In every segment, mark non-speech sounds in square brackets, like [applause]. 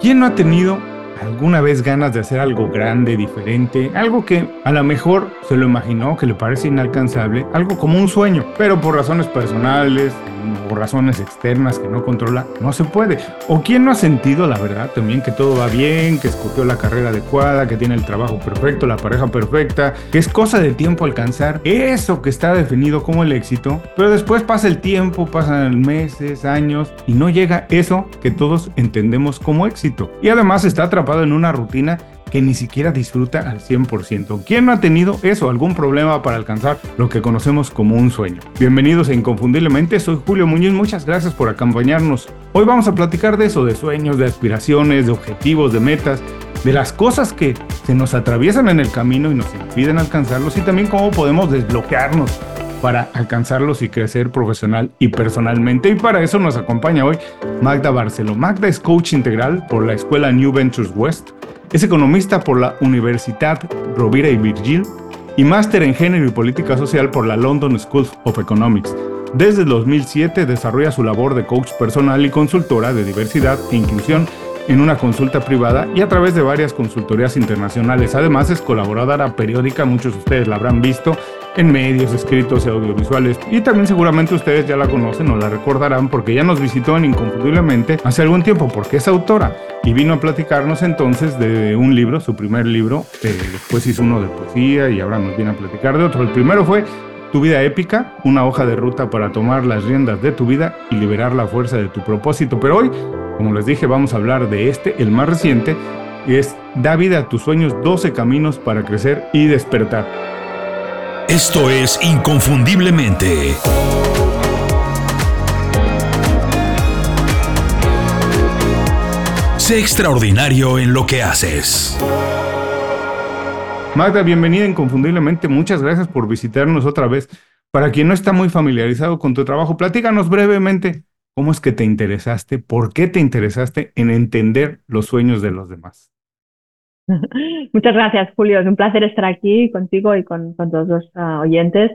¿Quién no ha tenido alguna vez ganas de hacer algo grande, diferente, algo que a lo mejor se lo imaginó, que le parece inalcanzable, algo como un sueño, pero por razones personales o razones externas que no controla, no se puede. O quién no ha sentido, la verdad, también que todo va bien, que escogió la carrera adecuada, que tiene el trabajo perfecto, la pareja perfecta, que es cosa de tiempo alcanzar eso que está definido como el éxito, pero después pasa el tiempo, pasan meses, años y no llega eso que todos entendemos como éxito. Y además está atrapado en una rutina que ni siquiera disfruta al 100%. ¿Quién no ha tenido eso, algún problema para alcanzar lo que conocemos como un sueño? Bienvenidos a Inconfundiblemente, soy Julio Muñoz, muchas gracias por acompañarnos. Hoy vamos a platicar de eso, de sueños, de aspiraciones, de objetivos, de metas, de las cosas que se nos atraviesan en el camino y nos impiden alcanzarlos y también cómo podemos desbloquearnos para alcanzarlos y crecer profesional y personalmente. Y para eso nos acompaña hoy Magda Barcelo. Magda es coach integral por la escuela New Ventures West, es economista por la Universidad Rovira y Virgil y máster en género y política social por la London School of Economics. Desde 2007 desarrolla su labor de coach personal y consultora de diversidad e inclusión en una consulta privada y a través de varias consultorías internacionales. Además es colaboradora periódica, muchos de ustedes la habrán visto en medios escritos y audiovisuales. Y también seguramente ustedes ya la conocen o la recordarán porque ya nos visitó en Inconfundiblemente hace algún tiempo porque es autora y vino a platicarnos entonces de un libro, su primer libro, eh, después hizo uno de poesía y ahora nos viene a platicar de otro. El primero fue Tu vida épica, una hoja de ruta para tomar las riendas de tu vida y liberar la fuerza de tu propósito. Pero hoy, como les dije, vamos a hablar de este, el más reciente, y es Da vida a tus sueños 12 caminos para crecer y despertar. Esto es Inconfundiblemente. Sé extraordinario en lo que haces. Magda, bienvenida Inconfundiblemente. Muchas gracias por visitarnos otra vez. Para quien no está muy familiarizado con tu trabajo, platícanos brevemente cómo es que te interesaste, por qué te interesaste en entender los sueños de los demás. [laughs] Muchas gracias, Julio. Es un placer estar aquí contigo y con, todos los ah, oyentes.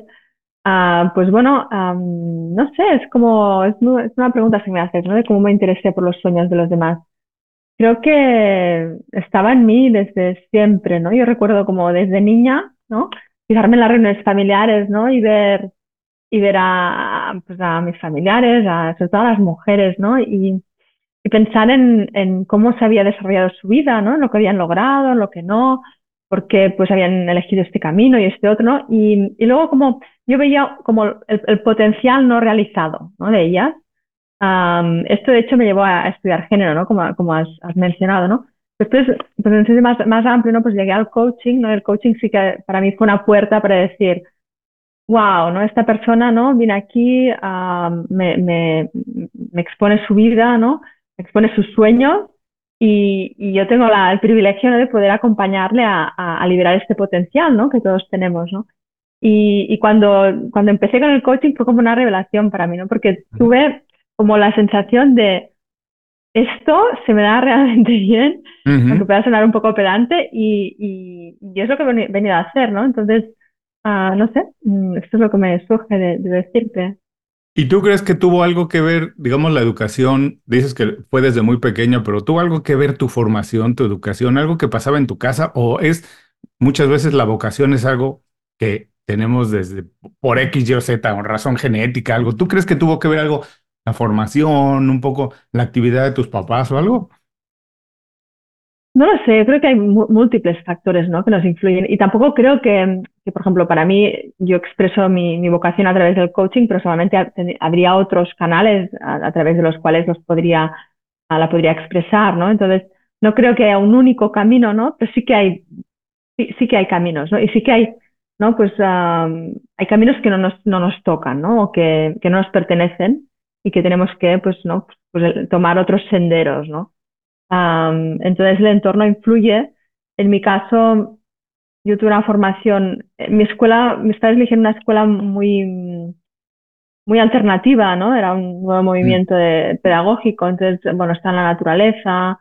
Uh, pues bueno, no sé, es como, es, una pregunta que me haces, ¿no? De cómo me interesé por los sueños de los demás. Creo que estaba en mí desde siempre, ¿no? Yo recuerdo como desde niña, ¿no? Fijarme en las reuniones familiares, ¿no? Y ver, y ver a, pues a mis familiares, a, sobre todo a las mujeres, ¿no? Y, y pensar en, en, cómo se había desarrollado su vida, ¿no? Lo que habían logrado, lo que no, porque pues habían elegido este camino y este otro, ¿no? Y, y luego como yo veía como el, el, potencial no realizado, ¿no? De ellas. Um, esto de hecho me llevó a, estudiar género, ¿no? Como, como has, has, mencionado, ¿no? Después, pues en más, más amplio, ¿no? Pues llegué al coaching, ¿no? El coaching sí que para mí fue una puerta para decir, wow, ¿no? Esta persona, ¿no? Viene aquí, uh, me, me, me expone su vida, ¿no? Expone sus sueños y, y yo tengo la, el privilegio de poder acompañarle a, a, liberar este potencial ¿no? que todos tenemos. ¿no? Y, y, cuando, cuando empecé con el coaching fue como una revelación para mí, ¿no? porque tuve como la sensación de esto se me da realmente [laughs] bien, aunque pueda sonar un poco pedante, y, y, y, es lo que he venido a hacer, ¿no? Entonces, uh, no sé, mm, esto es lo que me surge de, de decirte. ¿Y tú crees que tuvo algo que ver, digamos, la educación? Dices que fue desde muy pequeño, pero ¿tuvo algo que ver tu formación, tu educación, algo que pasaba en tu casa? ¿O es muchas veces la vocación es algo que tenemos desde por X, Y o Z, o razón genética, algo? ¿Tú crees que tuvo que ver algo la formación, un poco la actividad de tus papás o algo? No lo sé, creo que hay múltiples factores ¿no? que nos influyen y tampoco creo que, por ejemplo, para mí yo expreso mi, vocación a través del coaching, pero solamente habría otros canales a, través de los cuales los podría, la podría expresar, ¿no? Entonces, no creo que haya un único camino, ¿no? Pero sí que hay, sí, sí que hay caminos, ¿no? Y sí que hay, ¿no? Pues hay caminos que no nos, no nos tocan, ¿no? O que, que no nos pertenecen y que tenemos que, pues, ¿no? Pues, tomar otros senderos, ¿no? Um, entonces el entorno influye. En mi caso, yo tuve una formación, mi escuela, mis padres eligieron una escuela muy, muy alternativa, ¿no? Era un nuevo movimiento de, pedagógico, entonces, bueno, está en la naturaleza,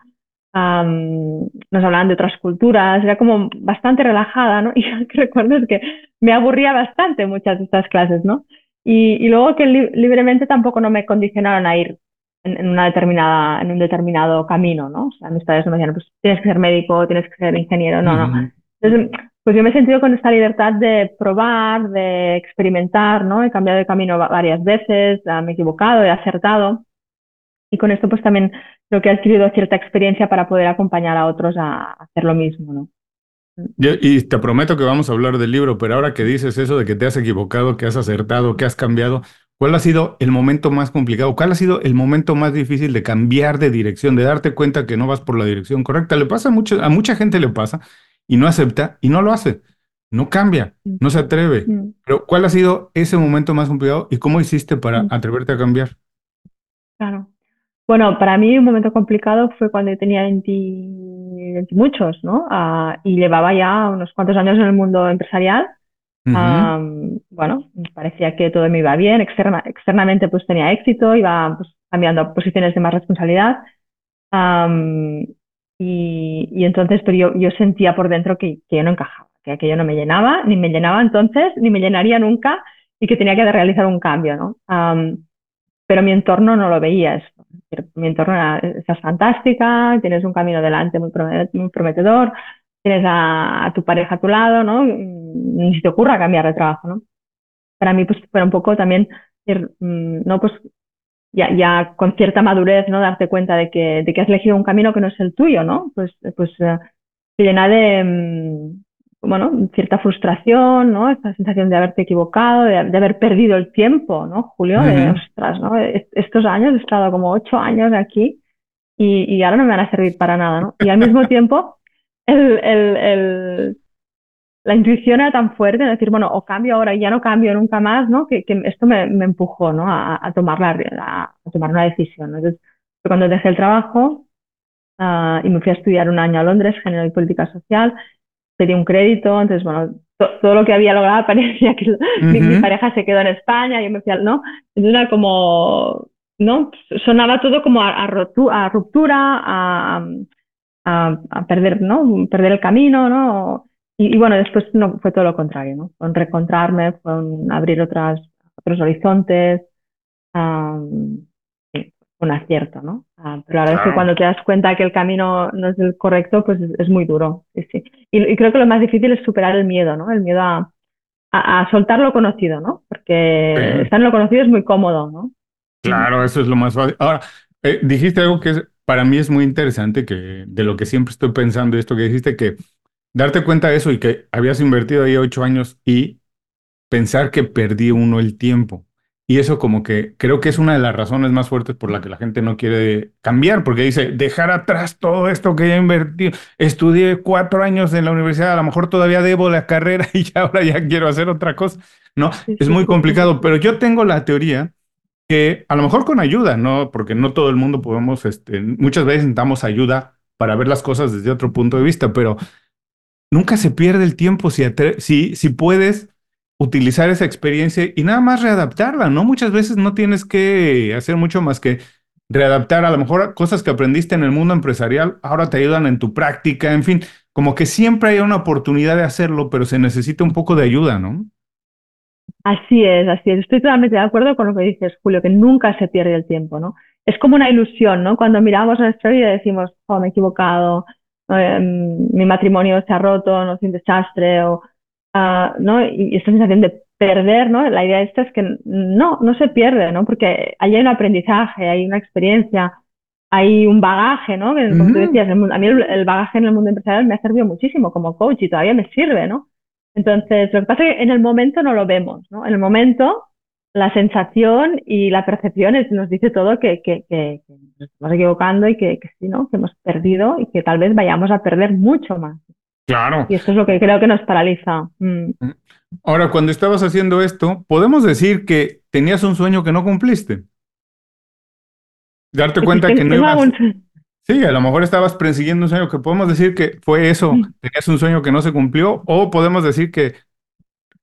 um, nos hablaban de otras culturas, era como bastante relajada, ¿no? [laughs] Y lo que recuerdo es que me aburría bastante muchas de estas clases, ¿no? Y, y luego que li libremente tampoco no me condicionaron a ir en, una determinada, en un determinado camino, ¿no? O sea, mis padres no me decían, pues tienes que ser médico, tienes que ser ingeniero, no, no. Entonces, pues yo me he sentido con esta libertad de probar, de experimentar, ¿no? He cambiado de camino varias veces, me he equivocado, he acertado. Y con esto pues también creo que he adquirido cierta experiencia para poder acompañar a otros a hacer lo mismo, ¿no? y te prometo que vamos a hablar del libro, pero ahora que dices eso de que te has equivocado, que has acertado, que has cambiado, ¿Cuál ha sido el momento más complicado? ¿Cuál ha sido el momento más difícil de cambiar de dirección, de darte cuenta que no vas por la dirección correcta? Le pasa mucho, a mucha gente le pasa y no acepta y no lo hace. No cambia, no se atreve. Pero ¿cuál ha sido ese momento más complicado y cómo hiciste para atreverte a cambiar? Claro. Bueno, para mí un momento complicado fue cuando tenía 20, muchos, ¿no? Ah, y llevaba ya unos cuantos años en el mundo empresarial bueno, parecía que todo me iba bien, externamente pues tenía éxito, iba pues, cambiando a posiciones de más responsabilidad. y, entonces, pero yo, yo sentía por dentro que, que, yo no encajaba, que aquello no me llenaba, ni me llenaba entonces, ni me llenaría nunca, y que tenía que realizar un cambio, ¿no? pero mi entorno no lo veía eso. Mi entorno era, estás fantástica, tienes un camino delante muy prometedor, tienes a, tu pareja a tu lado, ¿no? Ni se te ocurra cambiar de trabajo, ¿no? Para mí, pues, fue un poco también, mm, ¿no? Pues ya, ya con cierta madurez, ¿no? Darte cuenta de que, de que has elegido un camino que no es el tuyo, ¿no? Pues, pues uh, llena de, mm, bueno, cierta frustración, ¿no? Esta sensación de haberte equivocado, de, haber perdido el tiempo, ¿no? Julio, de, ostras, ¿no? Estos años, he estado como ocho años aquí y, y ahora no me van a servir para nada, ¿no? Y al mismo tiempo el, el, el, la intuición era tan fuerte de decir, bueno, o cambio ahora y ya no cambio nunca más, ¿no? Que, que esto me, me, empujó, ¿no? A, a tomar, la, a, tomar una decisión. Entonces, cuando dejé el trabajo uh, y me fui a estudiar un año a Londres, Género y Política Social, pedí un crédito, entonces, bueno, todo lo que había logrado [laughs] parecía que mi, pareja se quedó en España, yo me fui al, ¿no? Entonces era como, ¿no? Sonaba todo como a, a ruptura, a a, perder, ¿no? Perder el camino, ¿no? Y, bueno, después no, fue todo lo contrario, ¿no? Con reencontrarme, con abrir otras, otros horizontes, un acierto, ¿no? Ah, pero la verdad es que cuando te das cuenta que el camino no es el correcto, pues es, muy duro. Sí, Y, creo que lo más difícil es superar el miedo, ¿no? El miedo a, a, soltar lo conocido, ¿no? Porque estar en lo conocido es muy cómodo, ¿no? Claro, eso es lo más fácil. Ahora, eh, dijiste algo que es para mí es muy interesante que de lo que siempre estoy pensando, esto que dijiste, que darte cuenta de eso y que habías invertido ahí ocho años y pensar que perdí uno el tiempo. Y eso como que creo que es una de las razones más fuertes por la que la gente no quiere cambiar, porque dice, dejar atrás todo esto que ya invertido, estudié cuatro años en la universidad, a lo mejor todavía debo la carrera [laughs] y ahora ya quiero hacer otra cosa. No, es muy complicado, pero yo tengo la teoría que a lo mejor con ayuda, ¿no? Porque no todo el mundo podemos, este, muchas veces necesitamos ayuda para ver las cosas desde otro punto de vista, pero nunca se pierde el tiempo si, si, si puedes utilizar esa experiencia y nada más readaptarla, ¿no? Muchas veces no tienes que hacer mucho más que readaptar a lo mejor cosas que aprendiste en el mundo empresarial, ahora te ayudan en tu práctica, en fin, como que siempre hay una oportunidad de hacerlo, pero se necesita un poco de ayuda, ¿no? Así es, así es. Estoy totalmente de acuerdo con lo que dices, Julio, que nunca se pierde el tiempo, ¿no? Es como una ilusión, ¿no? Cuando miramos a nuestra vida y decimos, oh, me he equivocado, em, mi matrimonio se ha roto, no es un desastre, o, uh, ¿no? Y esta sensación de perder, ¿no? La idea esta es que no, no se pierde, ¿no? Porque ahí hay un aprendizaje, hay una experiencia, hay un bagaje, ¿no? Como tú decías, a mí el bagaje en el mundo empresarial me ha servido muchísimo como coach y todavía me sirve, ¿no? Entonces, lo que pasa es que en el momento no lo vemos, ¿no? En el momento, la sensación y la percepción nos dice todo que, que, que, nos estamos equivocando y que, sí, ¿no? Que hemos perdido y que tal vez vayamos a perder mucho más. Claro. Y esto es lo que creo que nos paraliza. Mm. Mm. Ahora, cuando estabas haciendo esto, ¿podemos decir que tenías un sueño que no cumpliste? Darte cuenta que no ibas... Sí, a lo mejor estabas persiguiendo un sueño que podemos decir que fue eso, tenías un sueño que no se cumplió, o podemos decir que,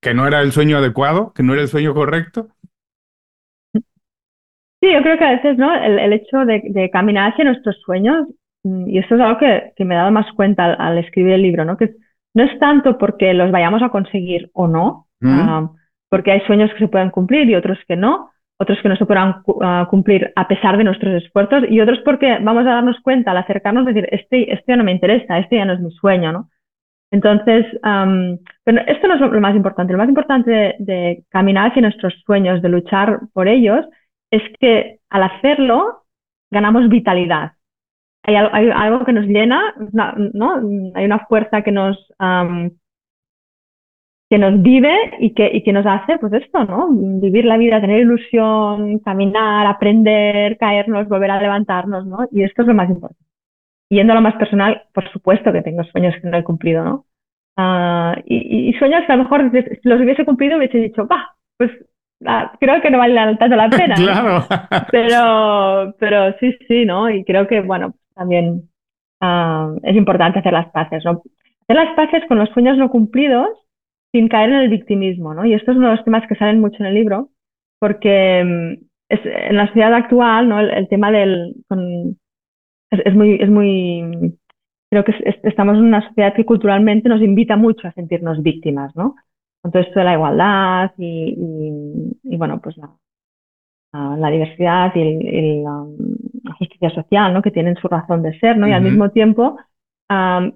que no era el sueño adecuado, que no era el sueño correcto. Sí, yo creo que a veces, ¿no? El, hecho de, caminar hacia nuestros sueños, mm, y esto es algo que, me he dado más cuenta al, escribir el libro, ¿no? Que no es tanto porque los vayamos a conseguir o no, ah, porque hay sueños que se pueden cumplir y otros que no, otros que no se podrán ah, cumplir a pesar de nuestros esfuerzos y otros porque vamos a darnos cuenta al acercarnos, decir, este, este ya no me interesa, este ya no es mi sueño, ¿no? Entonces, pero esto no es lo, más importante. Lo más importante de, caminar hacia nuestros sueños, de luchar por ellos, es que al hacerlo ganamos vitalidad. Hay, algo que nos llena, ¿no? Hay una fuerza que nos, que nos vive y que, y que nos hace, pues esto, ¿no? Vivir la vida, tener ilusión, caminar, aprender, caernos, volver a levantarnos, ¿no? Y esto es lo más importante. Yendo a lo más personal, por supuesto que tengo sueños que no he cumplido, ¿no? Ah, y, sueños que a lo mejor si los hubiese cumplido hubiese dicho, va, pues ah, creo que no vale tanto la pena. [laughs] claro. Pero, pero sí, sí, ¿no? Y creo que, bueno, también ah, es importante hacer las paces, ¿no? Hacer las paces con los sueños no cumplidos sin caer en el victimismo, ¿no? Y esto es uno de los temas que salen mucho en el libro, porque mm, es, en la sociedad actual, ¿no? El, tema del... es, muy, es muy... Creo que estamos en una sociedad que culturalmente nos invita mucho a sentirnos víctimas, ¿no? Con todo esto de la igualdad y, y, bueno, pues la, la diversidad y, la, justicia social, ¿no? Que tienen su razón de ser, ¿no? Y al mismo tiempo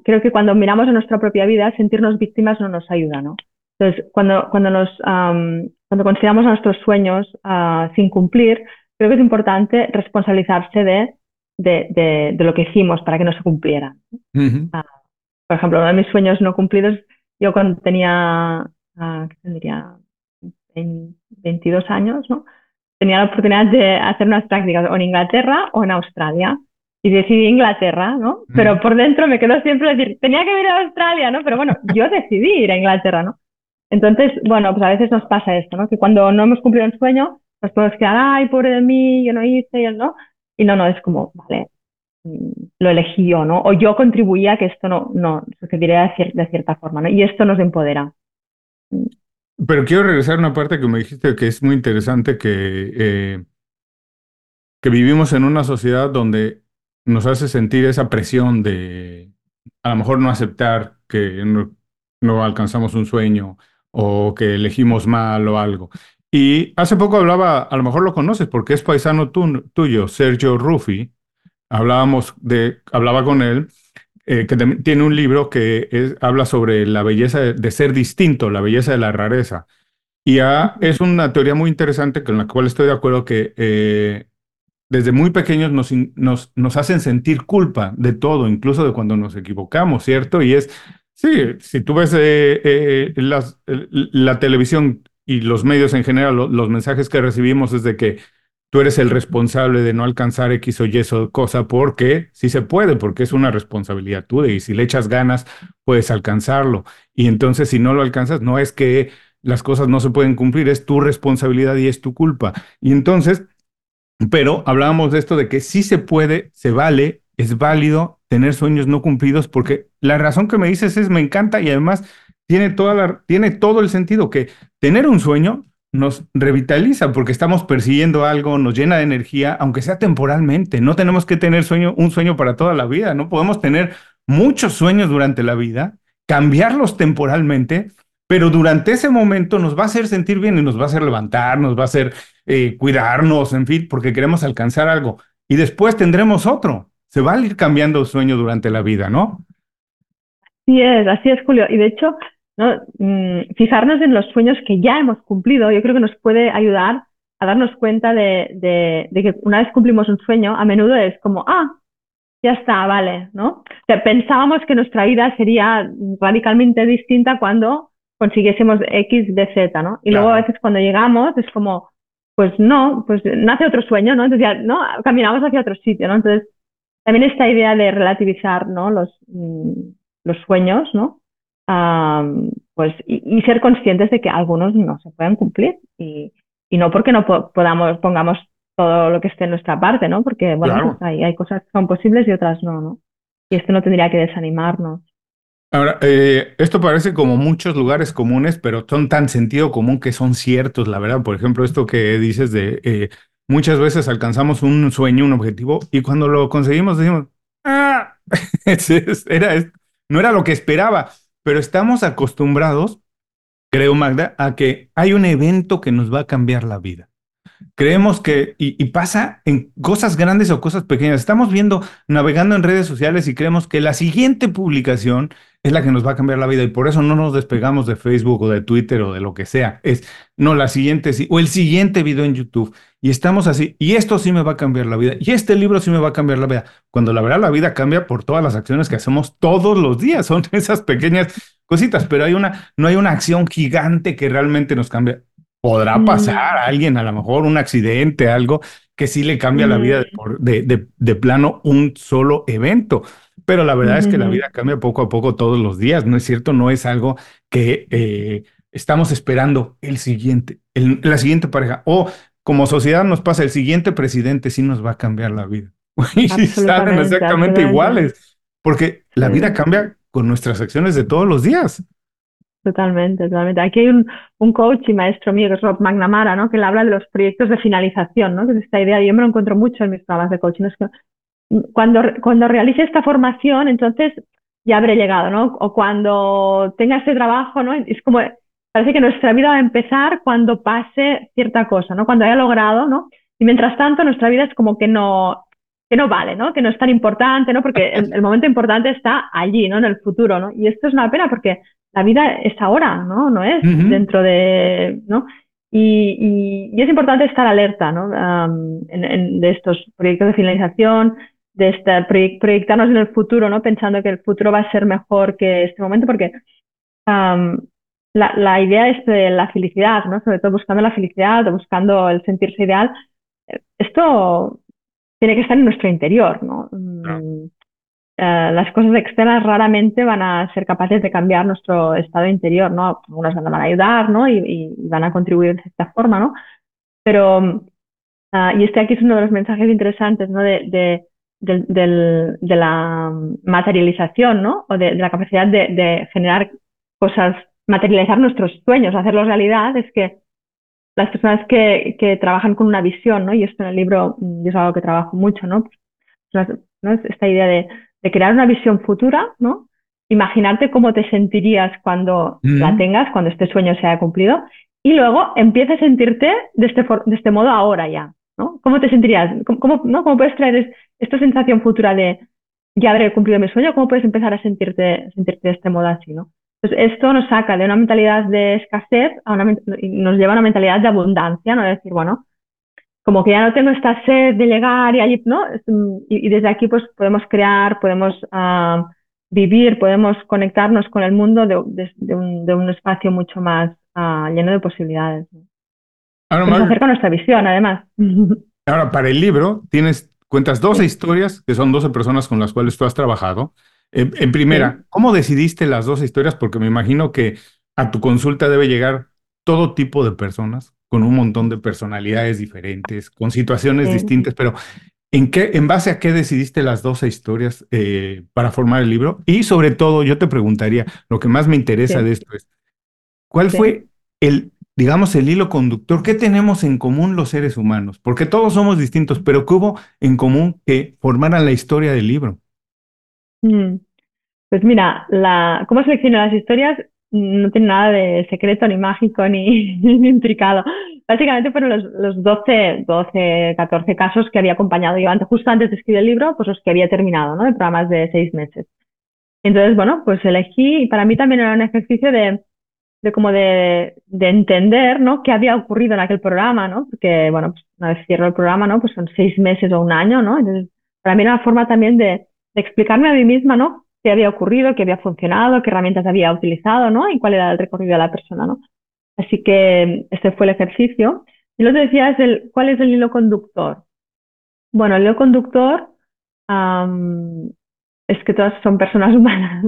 creo que cuando miramos a nuestra propia vida, sentirnos víctimas no nos ayuda, ¿no? Entonces, cuando, cuando, nos, cuando consideramos a nuestros sueños ah, sin cumplir, creo que es importante responsabilizarse de, de, de, lo que hicimos para que no se cumplieran. Ah, por ejemplo, uno de mis sueños no cumplidos, yo cuando tenía, uh, ¿qué tendría? 22 años, ¿no? Tenía la oportunidad de hacer unas prácticas o en Inglaterra o en Australia y decidí Inglaterra, ¿no? Pero por dentro me quedó siempre decir, tenía que ir a Australia, ¿no? Pero bueno, yo decidí ir a Inglaterra, ¿no? Entonces, bueno, pues a veces nos pasa esto, ¿no? Que cuando no hemos cumplido un sueño, nos podemos quedar, ay, pobre de mí, yo no hice, yo no. Y no, no, es como, vale, mm, lo elegí yo, ¿no? O yo contribuía a que esto no, no sucediera de, de cierta forma, ¿no? Y esto nos empodera. Pero quiero regresar a una parte que me dijiste que es muy interesante, que, eh, que vivimos en una sociedad donde nos hace sentir esa presión de a lo mejor no aceptar que no, alcanzamos un sueño o que elegimos mal o algo. Y hace poco hablaba, a lo mejor lo conoces porque es paisano tuyo, Sergio Ruffi. Hablábamos de, hablaba con él, eh, que tiene un libro que habla sobre la belleza de, ser distinto, la belleza de la rareza. Y es una teoría muy interesante con la cual estoy de acuerdo que eh, desde muy pequeños nos, nos, hacen sentir culpa de todo, incluso de cuando nos equivocamos, ¿cierto? Y es, sí, si tú ves eh, eh, la televisión y los medios en general, los mensajes que recibimos es de que tú eres el responsable de no alcanzar X o Y cosa, porque sí se puede, porque es una responsabilidad tuya y si le echas ganas, puedes alcanzarlo. Y entonces si no lo alcanzas, no es que las cosas no se pueden cumplir, es tu responsabilidad y es tu culpa. Y entonces pero hablábamos de esto de que sí se puede, se vale, es válido tener sueños no cumplidos, porque la razón que me dices es me encanta y además tiene, toda la, tiene todo el sentido que tener un sueño nos revitaliza porque estamos persiguiendo algo, nos llena de energía, aunque sea temporalmente. No tenemos que tener sueño, un sueño para toda la vida, no podemos tener muchos sueños durante la vida, cambiarlos temporalmente, pero durante ese momento nos va a hacer sentir bien y nos va a hacer levantar, nos va a hacer eh, cuidarnos, en fin, porque queremos alcanzar algo. Y después tendremos otro. Se va a ir cambiando el sueño durante la vida, ¿no? Así es, así es, Julio. Y de hecho, ¿no? Mm, fijarnos en los sueños que ya hemos cumplido, yo creo que nos puede ayudar a darnos cuenta de, que una vez cumplimos un sueño, a menudo es como, ah, ya está, vale, ¿no? pensábamos que nuestra vida sería radicalmente distinta cuando consiguiésemos X de Z, ¿no? Y luego a veces cuando llegamos es como, pues no, pues nace otro sueño, ¿no? Entonces ya, ¿no? Caminamos hacia otro sitio, ¿no? Entonces, también esta idea de relativizar, ¿no? Los, mm, los sueños, ¿no? pues, y, ser conscientes de que algunos no se pueden cumplir y, y no porque no podamos, pongamos todo lo que esté en nuestra parte, ¿no? Porque, bueno, pues hay, hay cosas que son posibles y otras no, ¿no? Y esto no tendría que desanimarnos. Ahora, eh, esto parece como muchos lugares comunes, pero son tan sentido común que son ciertos, la verdad. Por ejemplo, esto que dices de eh, muchas veces alcanzamos un sueño, un objetivo, y cuando lo conseguimos decimos, ah, [laughs] era, no era lo que esperaba, pero estamos acostumbrados, creo Magda, a que hay un evento que nos va a cambiar la vida. Creemos que, y, y, pasa en cosas grandes o cosas pequeñas. Estamos viendo, navegando en redes sociales y creemos que la siguiente publicación es la que nos va a cambiar la vida y por eso no nos despegamos de Facebook o de Twitter o de lo que sea. Es, no, la siguiente sí, o el siguiente video en YouTube. Y estamos así, y esto sí me va a cambiar la vida, y este libro sí me va a cambiar la vida. Cuando la verdad la vida cambia por todas las acciones que hacemos todos los días, [laughs] son esas pequeñas cositas, pero hay una, no hay una acción gigante que realmente nos cambie. Podrá mm. pasar a alguien, a lo mejor un accidente, algo que sí le cambia la vida de, de, de, plano un solo evento. Pero la verdad es que la vida cambia poco a poco todos los días, ¿no es cierto? No es algo que eh, estamos esperando el siguiente, la siguiente pareja. O como sociedad nos pasa, el siguiente presidente sí nos va a cambiar la vida. [laughs] y salen exactamente iguales, porque la vida cambia con nuestras acciones de todos los días. Totalmente, totalmente. Aquí hay un, un, coach y maestro mío que es Rob McNamara, ¿no? Que le habla de los proyectos de finalización, ¿no? Que es esta idea, yo me lo encuentro mucho en mis programas de coaching, es que cuando, cuando realice esta formación, entonces ya habré llegado, ¿no? O cuando tenga este trabajo, ¿no? Es como, parece que nuestra vida va a empezar cuando pase cierta cosa, ¿no? Cuando haya logrado, ¿no? Y mientras tanto, nuestra vida es como que no, que no vale, ¿no? Que no es tan importante, ¿no? Porque el, momento importante está allí, ¿no? En el futuro, ¿no? Y esto es una pena porque la vida es ahora, ¿no? No es dentro de, ¿no? Y, y, es importante estar alerta, ¿no? en, de estos proyectos de finalización, de estar, proyectarnos en el futuro, ¿no? Pensando que el futuro va a ser mejor que este momento, porque la, la, idea es de la felicidad, ¿no? Sobre todo buscando la felicidad, buscando el sentirse ideal. Esto tiene que estar en nuestro interior, ¿no? Eh, las cosas externas raramente van a ser capaces de cambiar nuestro estado interior, ¿no? Algunas van a ayudar, ¿no? Y, y van a contribuir de cierta forma, ¿no? Pero, uh, y este aquí es uno de los mensajes interesantes, ¿no? De, de del, de la materialización, ¿no? O de, la capacidad de, generar cosas, materializar nuestros sueños, hacerlos realidad, es que las personas que, que, trabajan con una visión, ¿no? Y esto en el libro yo es algo que trabajo mucho, ¿no? Pues, ¿no? Esta idea de, de, crear una visión futura, ¿no? Imaginarte cómo te sentirías cuando la tengas, cuando este sueño se haya cumplido, y luego empieza a sentirte de este, de este modo ahora ya, ¿Cómo te sentirías? ¿Cómo, ¿no? ¿Cómo puedes traer esta sensación futura de ya habré cumplido mi sueño? ¿Cómo puedes empezar a sentirte, sentirte de este modo así, ¿no? Entonces, esto nos saca de una mentalidad de escasez a una, nos lleva a una mentalidad de abundancia, ¿no? De decir, bueno, como que ya no tengo esta sed de llegar y allí, ¿no? Y, desde aquí, pues, podemos crear, podemos uh, vivir, podemos conectarnos con el mundo de, un, de un, espacio mucho más uh, lleno de posibilidades. Ahora, Nos acerca nuestra visión, además. [laughs] Ahora, para el libro, tienes, cuentas 12 historias, que son 12 personas con las cuales tú has trabajado. En, primera, ¿cómo decidiste las 12 historias? Porque me imagino que a tu consulta debe llegar todo tipo de personas, con un montón de personalidades diferentes, con situaciones distintas, pero ¿en, qué, ¿en base a qué decidiste las 12 historias eh, para formar el libro? Y sobre todo, yo te preguntaría, lo que más me interesa de esto es, ¿cuál fue el digamos, el hilo conductor. ¿Qué tenemos en común los seres humanos? Porque todos somos distintos, pero ¿qué hubo en común que formaran la historia del libro? Mm. Pues mira, la, cómo selecciono las historias no tiene nada de secreto, ni mágico, ni, [laughs] intricado. Básicamente fueron los, los 12, 12, 14 casos que había acompañado yo antes, justo antes de escribir el libro, pues los que había terminado, ¿no? De programas de seis meses. Entonces, bueno, pues elegí, y para mí también era un ejercicio de, de como de, de, entender, ¿no? Qué había ocurrido en aquel programa, ¿no? Porque, bueno, pues una vez cierro el programa, ¿no? Pues son seis meses o un año, ¿no? Entonces, para mí era una forma también de, de explicarme a mí misma, ¿no? Qué había ocurrido, qué había funcionado, qué herramientas había utilizado, ¿no? Y cuál era el recorrido de la persona, ¿no? Así que este fue el ejercicio. Y lo que decía es el, ¿cuál es el hilo conductor? Bueno, el hilo conductor es que todas son personas [laughs] humanas.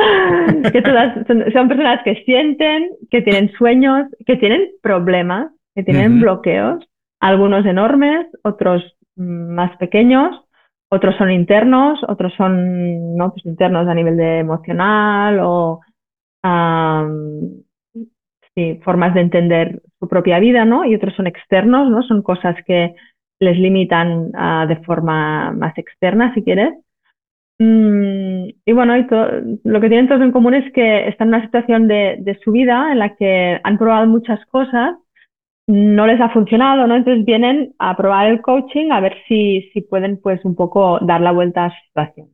[laughs] que todas son, personas que sienten, que tienen sueños, que tienen problemas, que tienen bloqueos, algunos enormes, otros más pequeños, otros son internos, otros son no pues internos a nivel de emocional o formas de entender su propia vida, ¿no? Y otros son externos, ¿no? Son cosas que les limitan ah, de forma más externa, si quieres. Mm, y bueno, y lo que tienen todos en común es que están en una situación de, de, su vida en la que han probado muchas cosas no les ha funcionado, ¿no? Entonces vienen a probar el coaching a ver si, si pueden pues un poco dar la vuelta a su situación.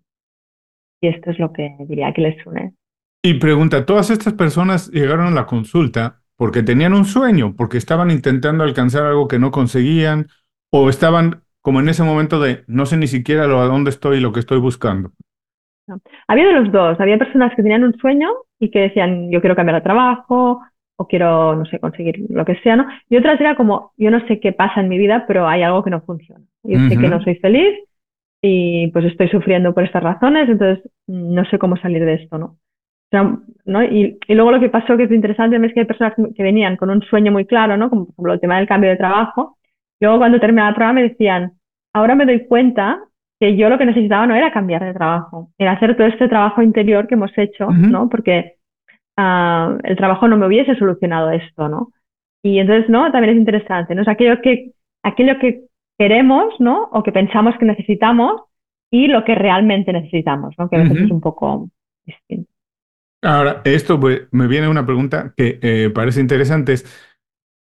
Y esto es lo que diría que les une. Y pregunta, ¿todas estas personas llegaron a la consulta porque tenían un sueño, porque estaban intentando alcanzar algo que no conseguían o estaban como en ese momento de no sé ni siquiera lo, a dónde estoy y lo que estoy buscando? Había de los dos, había personas que tenían un sueño y que decían yo quiero cambiar de trabajo o quiero, no sé, conseguir lo que sea, ¿no? Y otras era como, yo no sé qué pasa en mi vida, pero hay algo que no funciona. Yo sé que no soy feliz y pues estoy sufriendo por estas razones, entonces no sé cómo salir de esto, ¿no? ¿no? Y, y, luego lo que pasó que es interesante es que hay personas que venían con un sueño muy claro, ¿no? Como por ejemplo el tema del cambio de trabajo. Luego cuando terminaba el programa me decían, ahora me doy cuenta que yo lo que necesitaba no era cambiar de trabajo, era hacer todo este trabajo interior que hemos hecho, ¿no? Porque uh, el trabajo no me hubiese solucionado esto, ¿no? Y entonces, ¿no? También es interesante, ¿no? Es aquello que, aquello que queremos, ¿no? O que pensamos que necesitamos y lo que realmente necesitamos, ¿no? Que a veces es un poco distinto. Ahora, esto me viene una pregunta que eh, parece interesante. Es,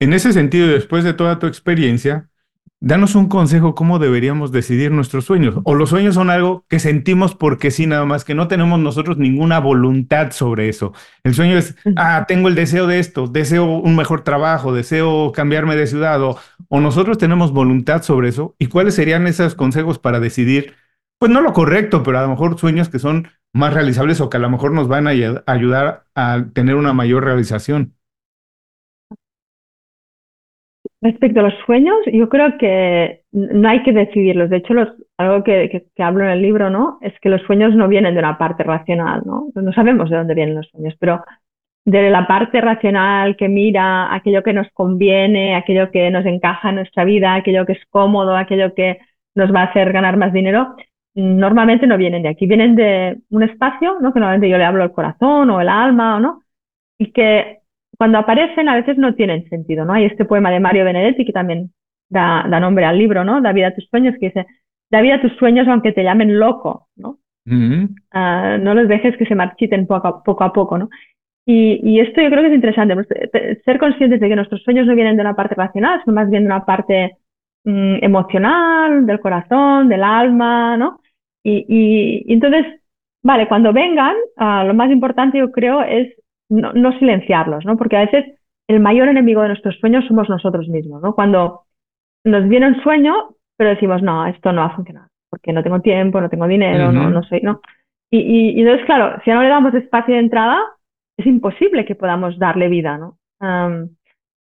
en ese sentido, después de toda tu experiencia, Danos un consejo cómo deberíamos decidir nuestros sueños. O los sueños son algo que sentimos porque sí, nada más, que no tenemos nosotros ninguna voluntad sobre eso. El sueño es, ah, tengo el deseo de esto, deseo un mejor trabajo, deseo cambiarme de ciudad, o, nosotros tenemos voluntad sobre eso. ¿Y cuáles serían esos consejos para decidir, pues no lo correcto, pero a lo mejor sueños que son más realizables o que a lo mejor nos van a ayudar a tener una mayor realización? Respecto a los sueños, yo creo que no hay que decidirlos. De hecho, los, algo que, hablo en el libro, ¿no? Es que los sueños no vienen de una parte racional, ¿no? No sabemos de dónde vienen los sueños, pero de la parte racional que mira aquello que nos conviene, aquello que nos encaja en nuestra vida, aquello que es cómodo, aquello que nos va a hacer ganar más dinero, normalmente no vienen de aquí, vienen de un espacio, ¿no? Que normalmente yo le hablo el corazón o el alma, ¿o no? Y que cuando aparecen a veces no tienen sentido, ¿no? Hay este poema de Mario Benedetti que también da, nombre al libro, ¿no? Da vida a tus sueños, que dice, da vida a tus sueños aunque te llamen loco, ¿no? Ah, no los dejes que se marchiten poco a poco, a poco ¿no? Y, esto yo creo que es interesante, pues, eh, ser conscientes de que nuestros sueños no vienen de una parte racional, sino más bien de una parte mm, emocional, del corazón, del alma, ¿no? Y, entonces, vale, cuando vengan, ah, lo más importante yo creo es no, silenciarlos, ¿no? Porque a veces el mayor enemigo de nuestros sueños somos nosotros mismos, ¿no? Cuando nos viene un sueño, pero decimos, no, esto no va a funcionar, porque no tengo tiempo, no tengo dinero, no, no soy, ¿no? Y, y, entonces, claro, si no le damos espacio de entrada, es imposible que podamos darle vida, ¿no?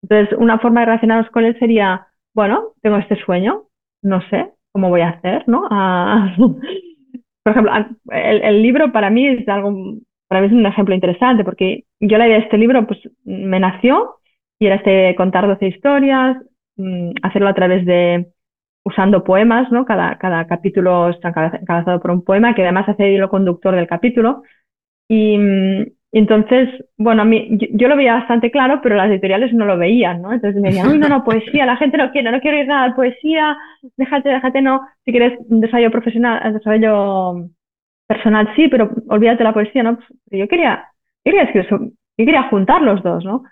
entonces, una forma de relacionarnos con él sería, bueno, tengo este sueño, no sé cómo voy a hacer, ¿no? Ah, [laughs] por ejemplo, el, el, libro para mí es algo para mí es un ejemplo interesante porque yo la idea de este libro pues me nació y era este contar 12 historias, mm, hacerlo a través de usando poemas, ¿no? Cada, cada capítulo está encabezado por un poema que además hace el hilo conductor del capítulo. Y, mm, entonces, bueno, a mí, yo, lo veía bastante claro, pero las editoriales no lo veían, ¿no? Entonces me decían, uy, no, no, poesía, la gente no quiere, no quiero ir nada de poesía, déjate, déjate, no, si quieres desarrollo profesional, desarrollo personal sí, pero olvídate la poesía, ¿no? Pues, yo quería, quería quería juntar los dos, ¿no?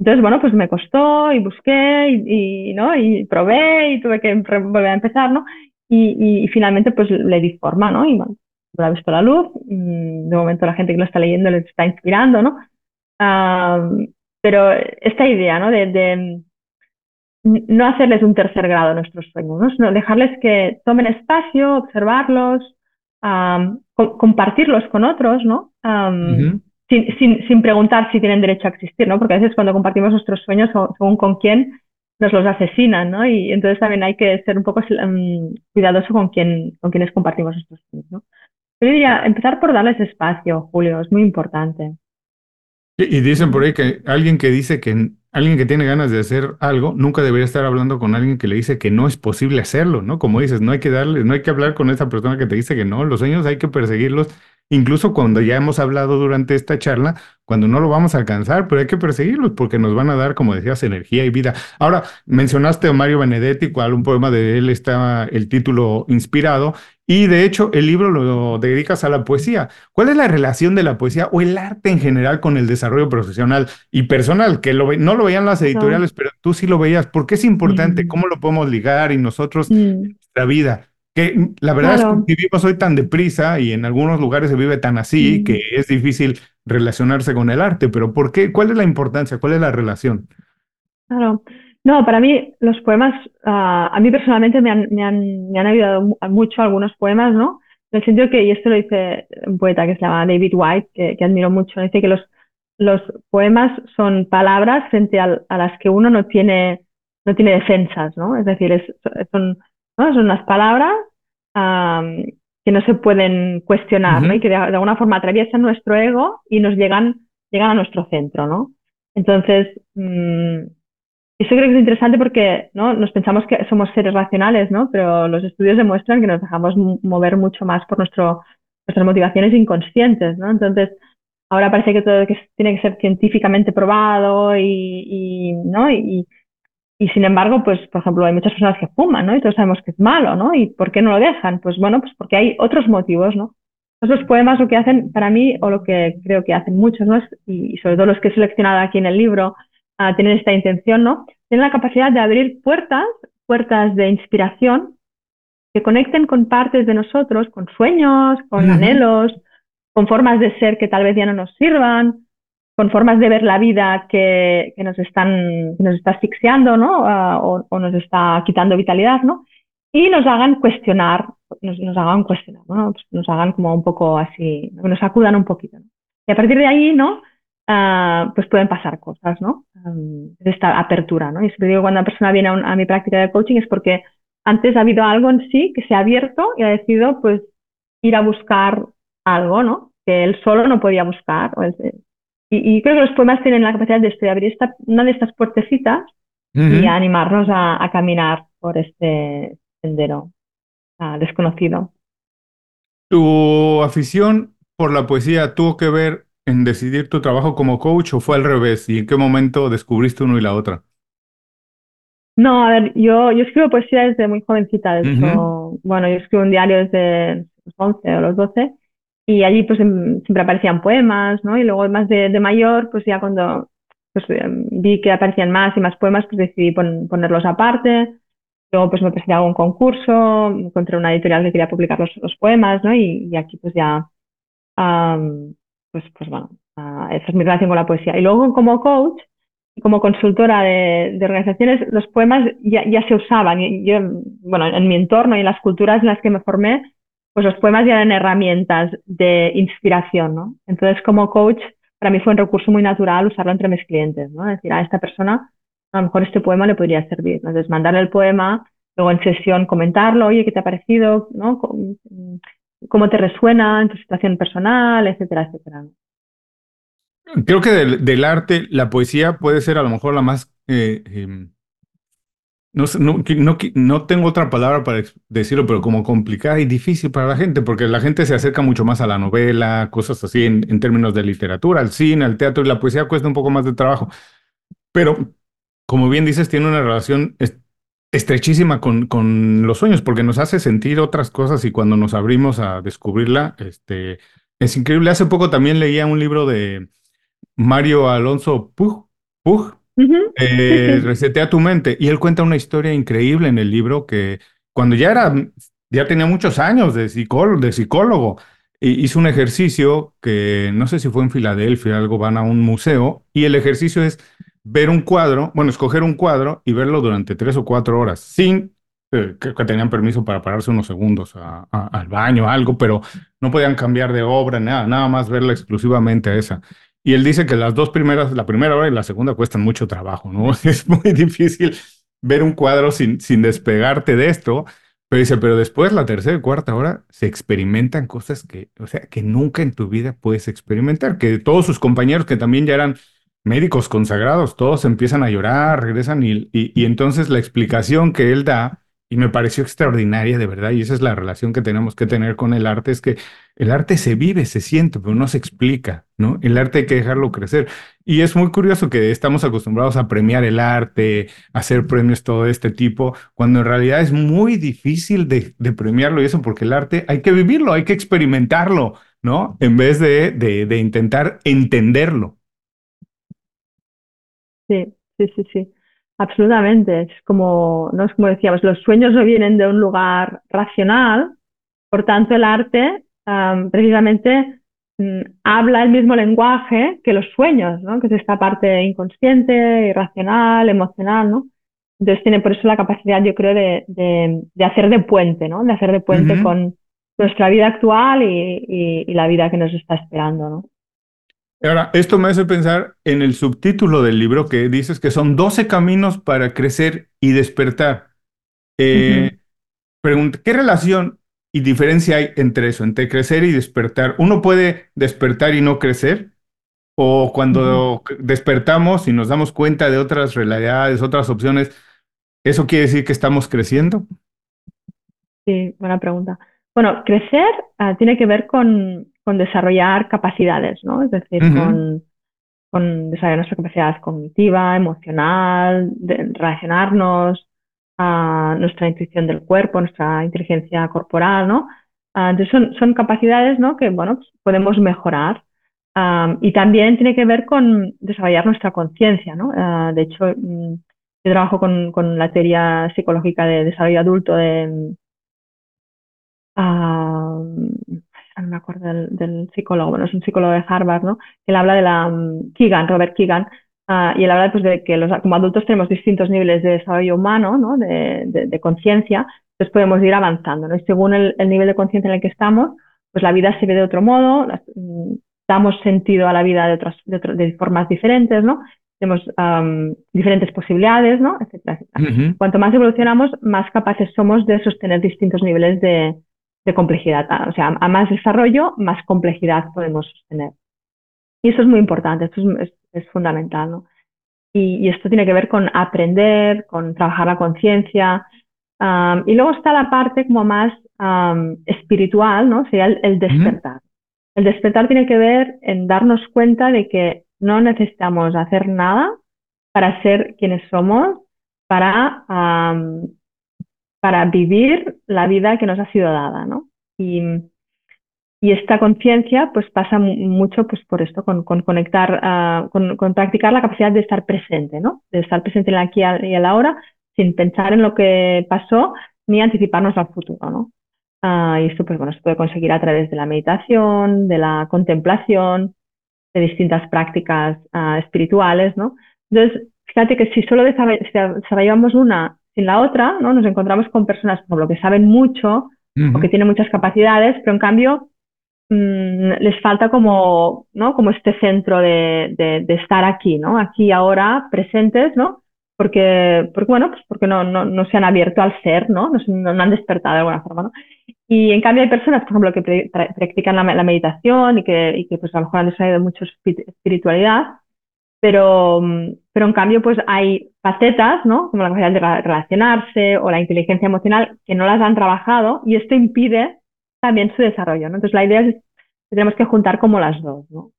Entonces, bueno, pues me costó y busqué y, ¿no? y probé y tuve que volver a empezar, ¿no? Y, finalmente pues le di forma, ¿no? Y bueno, lo ha visto la luz, mm, de momento la gente que lo está leyendo les está inspirando, ¿no? pero esta idea, ¿no? De, de, no hacerles un tercer grado a nuestros sueños, ¿no? dejarles que tomen espacio, observarlos, compartirlos con otros, ¿no? sin, sin, sin, preguntar si tienen derecho a existir, ¿no? Porque a veces cuando compartimos nuestros sueños, según con quién, nos los asesinan, ¿no? Y entonces también hay que ser un poco um, cuidadoso con quién, con quienes compartimos nuestros sueños, ¿no? Yo diría, empezar por darles espacio, Julio, es muy importante. Y dicen por ahí que alguien que dice que alguien que tiene ganas de hacer algo nunca debería estar hablando con alguien que le dice que no es posible hacerlo, ¿no? Como dices, no hay que darle, no hay que hablar con esa persona que te dice que no, los sueños hay que perseguirlos, incluso cuando ya hemos hablado durante esta charla, cuando no lo vamos a alcanzar, pero hay que perseguirlos porque nos van a dar, como decías, energía y vida. Ahora, mencionaste a Mario Benedetti, cual un poema de él está el título inspirado, Y de hecho, el libro lo dedicas a la poesía. ¿Cuál es la relación de la poesía o el arte en general con el desarrollo profesional y personal? Que lo, no lo veían las editoriales, pero tú sí lo veías. ¿Por qué es importante? Mm. ¿Cómo lo podemos ligar y nosotros mm. en nuestra vida? Que la verdad es que vivimos hoy tan deprisa y en algunos lugares se vive tan así mm. que es difícil relacionarse con el arte. Pero ¿por qué? ¿Cuál es la importancia? ¿Cuál es la relación? Claro. No, para mí los poemas, uh, a mí personalmente me han, me, han, me han ayudado mucho algunos poemas, ¿no? En el sentido que, y esto lo dice un poeta que se llama David White, que, que admiro mucho, dice que los, los poemas son palabras frente a, a, las que uno no tiene, no tiene defensas, ¿no? Es decir, es, son, ¿no? son unas palabras um, que no se pueden cuestionar, ¿no? Y que de, de, alguna forma atraviesan nuestro ego y nos llegan, llegan a nuestro centro, ¿no? Entonces, mmm, eso creo que es interesante porque ¿no? nos pensamos que somos seres racionales, ¿no? pero los estudios demuestran que nos dejamos mover mucho más por nuestro, nuestras motivaciones inconscientes. ¿no? Entonces, ahora parece que todo tiene que ser científicamente probado y, y ¿no? Y, y, sin embargo, pues, por ejemplo, hay muchas personas que fuman, ¿no? Y todos sabemos que es malo, ¿no? ¿Y por qué no lo dejan? Pues bueno, pues porque hay otros motivos, ¿no? Los poemas lo que hacen para mí, o lo que creo que hacen muchos, ¿no? y sobre todo los que he seleccionado aquí en el libro, a tener esta intención, ¿no? Tienen la capacidad de abrir puertas, puertas de inspiración, que conecten con partes de nosotros, con sueños, con anhelos, con formas de ser que tal vez ya no nos sirvan, con formas de ver la vida que, que nos están, que nos está asfixiando, ¿no? Uh, o, o, nos está quitando vitalidad, ¿no? Y nos hagan cuestionar, nos, nos hagan cuestionar, ¿no? Pues nos hagan como un poco así, nos sacudan un poquito. ¿no? Y a partir de ahí, ¿no? Uh, pues pueden pasar cosas, ¿no? Um, esta apertura, ¿no? Y siempre digo cuando una persona viene a, un, a, mi práctica de coaching es porque antes ha habido algo en sí que se ha abierto y ha decidido, pues, ir a buscar algo, ¿no? Que él solo no podía buscar. y, y, creo que los poemas tienen la capacidad de esto, de abrir esta, una de estas puertecitas uh -huh. y a animarnos a, a, caminar por este sendero uh, desconocido. ¿Tu afición por la poesía tuvo que ver en decidir tu trabajo como coach o fue al revés? ¿Y en qué momento descubriste uno y la otra? No, a ver, yo, yo escribo poesía desde muy jovencita. De hecho, uh -huh. bueno, yo escribo un diario desde los 11 o los 12 y allí pues siempre aparecían poemas, ¿no? Y luego más de, de mayor, pues ya cuando pues, vi que aparecían más y más poemas, pues decidí pon, ponerlos aparte. Luego pues me presenté a un concurso, encontré una editorial que quería publicar los, los poemas, ¿no? Y, y, aquí pues ya um, pues, pues bueno, uh, esa es mi relación con la poesía. Y luego como coach, como consultora de, de organizaciones, los poemas ya, ya se usaban. Y yo, bueno, en mi entorno y en las culturas en las que me formé, pues los poemas ya eran herramientas de inspiración, ¿no? Entonces, como coach, para mí fue un recurso muy natural usarlo entre mis clientes, ¿no? Es decir, a esta persona, a lo mejor este poema le podría servir. Entonces, mandarle el poema, luego en sesión comentarlo, oye, ¿qué te ha parecido? ¿No? Cómo te resuena en tu situación personal, etcétera, etcétera. Creo que del, del arte, la poesía puede ser a lo mejor la más... Eh, eh, no, no, no, no, tengo otra palabra para decirlo, pero como complicada y difícil para la gente, porque la gente se acerca mucho más a la novela, cosas así en, en términos de literatura, al cine, al teatro, y la poesía cuesta un poco más de trabajo. Pero, como bien dices, tiene una relación estrechísima con, con los sueños, porque nos hace sentir otras cosas y cuando nos abrimos a descubrirla, este, es increíble. Hace poco también leía un libro de Mario Alonso uh -huh. eh, [laughs] Resetea tu mente, y él cuenta una historia increíble en el libro que cuando ya era, ya tenía muchos años de psicólogo, de psicólogo hizo un ejercicio que no sé si fue en Filadelfia, algo, van a un museo, y el ejercicio es ver un cuadro, bueno, escoger un cuadro y verlo durante tres o cuatro horas, sin eh, que, que, tenían permiso para pararse unos segundos a, al baño, algo, pero no podían cambiar de obra, nada, nada más verla exclusivamente a esa. Y él dice que las dos primeras, la primera hora y la segunda cuestan mucho trabajo, ¿no? [laughs] Es muy difícil ver un cuadro sin, sin despegarte de esto, pero dice, pero después la tercera y cuarta hora se experimentan cosas que, o sea, que nunca en tu vida puedes experimentar, que todos sus compañeros que también ya eran médicos consagrados, todos empiezan a llorar, regresan y, y, entonces la explicación que él da y me pareció extraordinaria de verdad, y esa es la relación que tenemos que tener con el arte, es que el arte se vive, se siente, pero no se explica, ¿no? El arte hay que dejarlo crecer. Y es muy curioso que estamos acostumbrados a premiar el arte, a hacer premios todo este tipo, cuando en realidad es muy difícil de, premiarlo y eso, porque el arte hay que vivirlo, hay que experimentarlo, ¿no? En vez de, de intentar entenderlo. Sí, sí, sí, sí. Absolutamente. Es como, ¿no? es como decíamos, los sueños no vienen de un lugar racional, por tanto el arte precisamente mm, habla el mismo lenguaje que los sueños, ¿no? que es esta parte inconsciente, irracional, emocional, ¿no? Entonces tiene por eso la capacidad, yo creo, de, de, hacer de puente, ¿no? De hacer de puente con nuestra vida actual y, y, la vida que nos está esperando, ¿no? Ahora, esto me hace pensar en el subtítulo del libro que dices que son 12 caminos para crecer y despertar. Eh, ¿qué relación y diferencia hay entre eso, entre crecer y despertar? ¿Uno puede despertar y no crecer? ¿O cuando despertamos y nos damos cuenta de otras realidades, otras opciones, eso quiere decir que estamos creciendo? Sí, buena pregunta. Bueno, crecer ah, tiene que ver con, con desarrollar capacidades, ¿no? Es decir, con, con, desarrollar nuestra capacidad cognitiva, emocional, de relacionarnos, a nuestra intuición del cuerpo, nuestra inteligencia corporal, ¿no? Ah, entonces son, son, capacidades, ¿no? Que, bueno, pues podemos mejorar. y también tiene que ver con desarrollar nuestra conciencia, ¿no? Ah, de hecho, mm, yo trabajo con, con, la teoría psicológica de desarrollo adulto de, no me acuerdo del, psicólogo, bueno, es un psicólogo de Harvard, ¿no? Él habla de la um, Keegan, Robert Keegan, ah, y él habla pues, de que los, como adultos tenemos distintos niveles de desarrollo humano, ¿no? De, de, conciencia, entonces podemos ir avanzando, ¿no? Y según el, nivel de conciencia en el que estamos, pues la vida se ve de otro modo, mm, damos sentido a la vida de, otras, de, formas diferentes, ¿no? Tenemos diferentes posibilidades, ¿no? Etcétera, etcétera. Cuanto más evolucionamos, más capaces somos de sostener distintos niveles de, de complejidad. O sea, a más desarrollo, más complejidad podemos sostener. Y eso es muy importante, esto es, fundamental. ¿no? Y, esto tiene que ver con aprender, con trabajar la conciencia. y luego está la parte como más espiritual, ¿no? Sería el, despertar. El despertar tiene que ver en darnos cuenta de que no necesitamos hacer nada para ser quienes somos, para para vivir la vida que nos ha sido dada, ¿no? Y, y esta conciencia pues pasa mucho pues por esto, con, con conectar, ah, con, con, practicar la capacidad de estar presente, ¿no? De estar presente en el aquí y el ahora sin pensar en lo que pasó ni anticiparnos al futuro, ¿no? Uh, y esto pues bueno, se puede conseguir a través de la meditación, de la contemplación, de distintas prácticas uh, espirituales, ¿no? Entonces, fíjate que si solo desarrollamos una sin la otra, ¿no? Nos encontramos con personas, por lo que saben mucho o que tienen muchas capacidades, pero en cambio mm, les falta como, ¿no? Como este centro de, de, estar aquí, ¿no? Aquí ahora, presentes, ¿no? Porque, porque bueno, pues porque no, no, no se han abierto al ser, ¿no? No, no, han despertado de alguna forma, ¿no? Y en cambio hay personas, por ejemplo, que practican la, la meditación y que, y que pues a lo mejor han desarrollado mucho espiritualidad, pero, pero en cambio pues hay facetas, ¿no? Como la capacidad de relacionarse o la inteligencia emocional que no las han trabajado y esto impide también su desarrollo, ¿no? Entonces la idea es que tenemos que juntar como las dos, ¿no?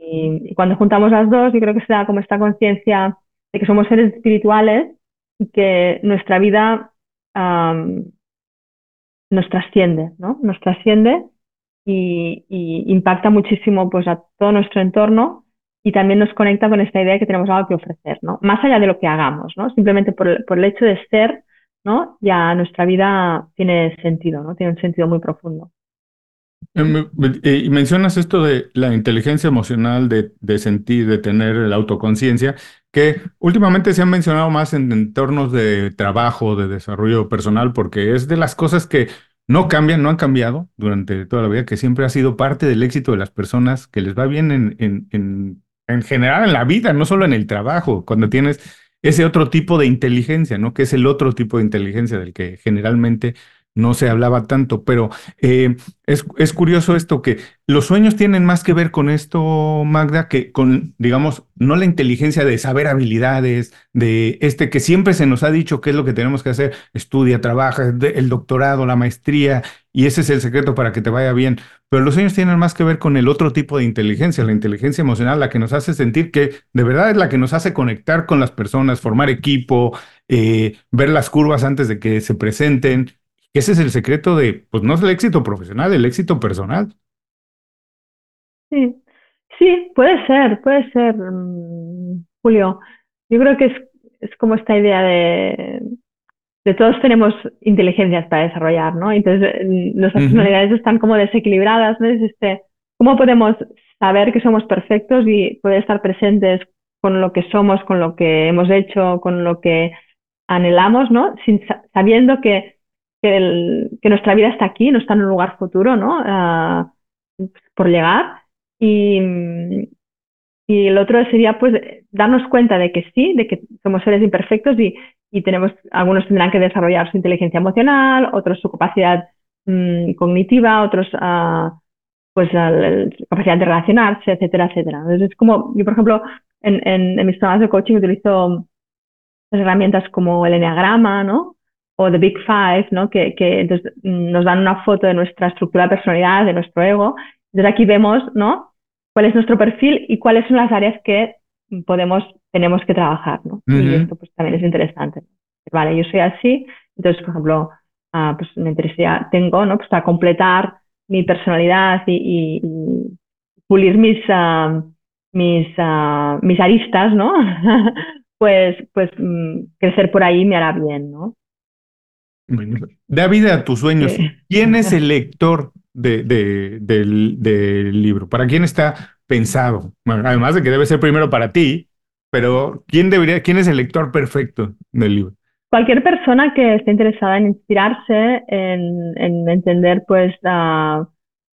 y, cuando juntamos las dos, yo creo que se da como esta conciencia de que somos seres espirituales y que nuestra vida nos trasciende, ¿no? Nos trasciende y, y impacta muchísimo pues a todo nuestro entorno y también nos conecta con esta idea de que tenemos algo que ofrecer, ¿no? Más allá de lo que hagamos, ¿no? Simplemente por el, por el hecho de ser, ¿no? Ya nuestra vida tiene sentido, ¿no? Tiene un sentido muy profundo. Em, eh, y mencionas esto de la inteligencia emocional, de, de sentir, de tener la autoconciencia, que últimamente se han mencionado más en entornos de trabajo, de desarrollo personal, porque es de las cosas que no cambian, no han cambiado durante toda la vida, que siempre ha sido parte del éxito de las personas, que les va bien en, en, en en general en la vida, no solo en el trabajo, cuando tienes ese otro tipo de inteligencia, ¿no? Que es el otro tipo de inteligencia del que generalmente no se hablaba tanto, pero eh, es, es, curioso esto que los sueños tienen más que ver con esto, Magda, que con, digamos, no la inteligencia de saber habilidades, de este que siempre se nos ha dicho qué es lo que tenemos que hacer, estudia, trabaja, el doctorado, la maestría, y ese es el secreto para que te vaya bien. Pero los sueños tienen más que ver con el otro tipo de inteligencia, la inteligencia emocional, la que nos hace sentir que de verdad es la que nos hace conectar con las personas, formar equipo, eh, ver las curvas antes de que se presenten ese es el secreto de, pues no es el éxito profesional, el éxito personal. Sí, sí, puede ser, puede ser, mm, Julio. Yo creo que es, es como esta idea de, de todos tenemos inteligencias para desarrollar, ¿no? Entonces, mm, nuestras personalidades están como desequilibradas, ¿no? Es este, ¿Cómo podemos saber que somos perfectos y poder estar presentes con lo que somos, con lo que hemos hecho, con lo que anhelamos, ¿no? Sin, sabiendo que que, nuestra vida está aquí, no está en un lugar futuro, ¿no? Ah, por llegar. Y, y el otro sería, pues, darnos cuenta de que sí, de que somos seres imperfectos y, y tenemos, algunos tendrán que desarrollar su inteligencia emocional, otros su capacidad mm, cognitiva, otros, uh, pues, la, capacidad de relacionarse, etcétera, etcétera. Entonces, es como, yo, por ejemplo, en, en, en mis programas de coaching utilizo herramientas como el enneagrama, ¿no? O The Big Five, ¿no? que, que nos dan una foto de nuestra estructura de personalidad, de nuestro ego. Entonces aquí vemos ¿no? cuál es nuestro perfil y cuáles son las áreas que podemos, tenemos que trabajar. ¿no? Y esto pues, también es interesante. Vale, yo soy así, entonces, por ejemplo, uh, pues me interesa, tengo, ¿no? Pues para completar mi personalidad y, y, pulir mis, uh, mis, uh, mis aristas, ¿no? [laughs] pues, pues mm, crecer por ahí me hará bien, ¿no? Da vida a tus sueños. ¿Quién es el [laughs] lector de, del, libro? ¿Para quién está pensado? Bueno, además de que debe ser primero para ti, pero ¿quién, debería, quién es el lector perfecto del libro? Cualquier persona que esté interesada en inspirarse, en, entender pues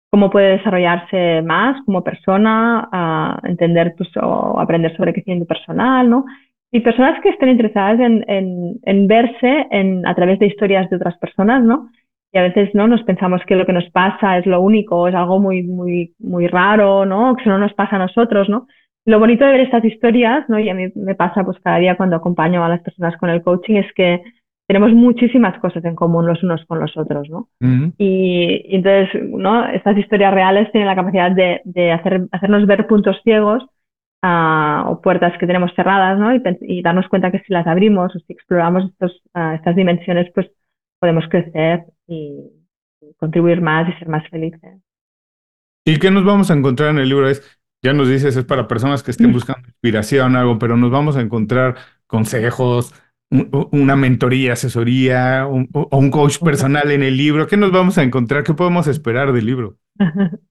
cómo puede desarrollarse más como persona, entender pues, o aprender sobre crecimiento personal, ¿no? Y personas que estén interesadas en, en, en verse en, a través de historias de otras personas, ¿no? Y a veces no nos pensamos que lo que nos pasa es lo único, es algo muy, muy, muy raro, ¿no? Que eso no nos pasa a nosotros, ¿no? Lo bonito de ver estas historias, ¿no? Y a mí me pasa pues cada día cuando acompaño a las personas con el coaching es que tenemos muchísimas cosas en común los unos con los otros, ¿no? y, y, entonces, ¿no? Estas historias reales tienen la capacidad de, de hacer, hacernos ver puntos ciegos o puertas que tenemos cerradas, ¿no? Y, darnos cuenta que si las abrimos o si exploramos estos, estas dimensiones, pues podemos crecer y, contribuir más y ser más felices. ¿Y qué nos vamos a encontrar en el libro? Es, ya nos dices, es para personas que estén mm. buscando inspiración, algo, pero nos vamos a encontrar consejos, una mentoría, asesoría, o un coach personal en el libro. ¿Qué nos vamos a encontrar? ¿Qué podemos esperar del libro? [laughs]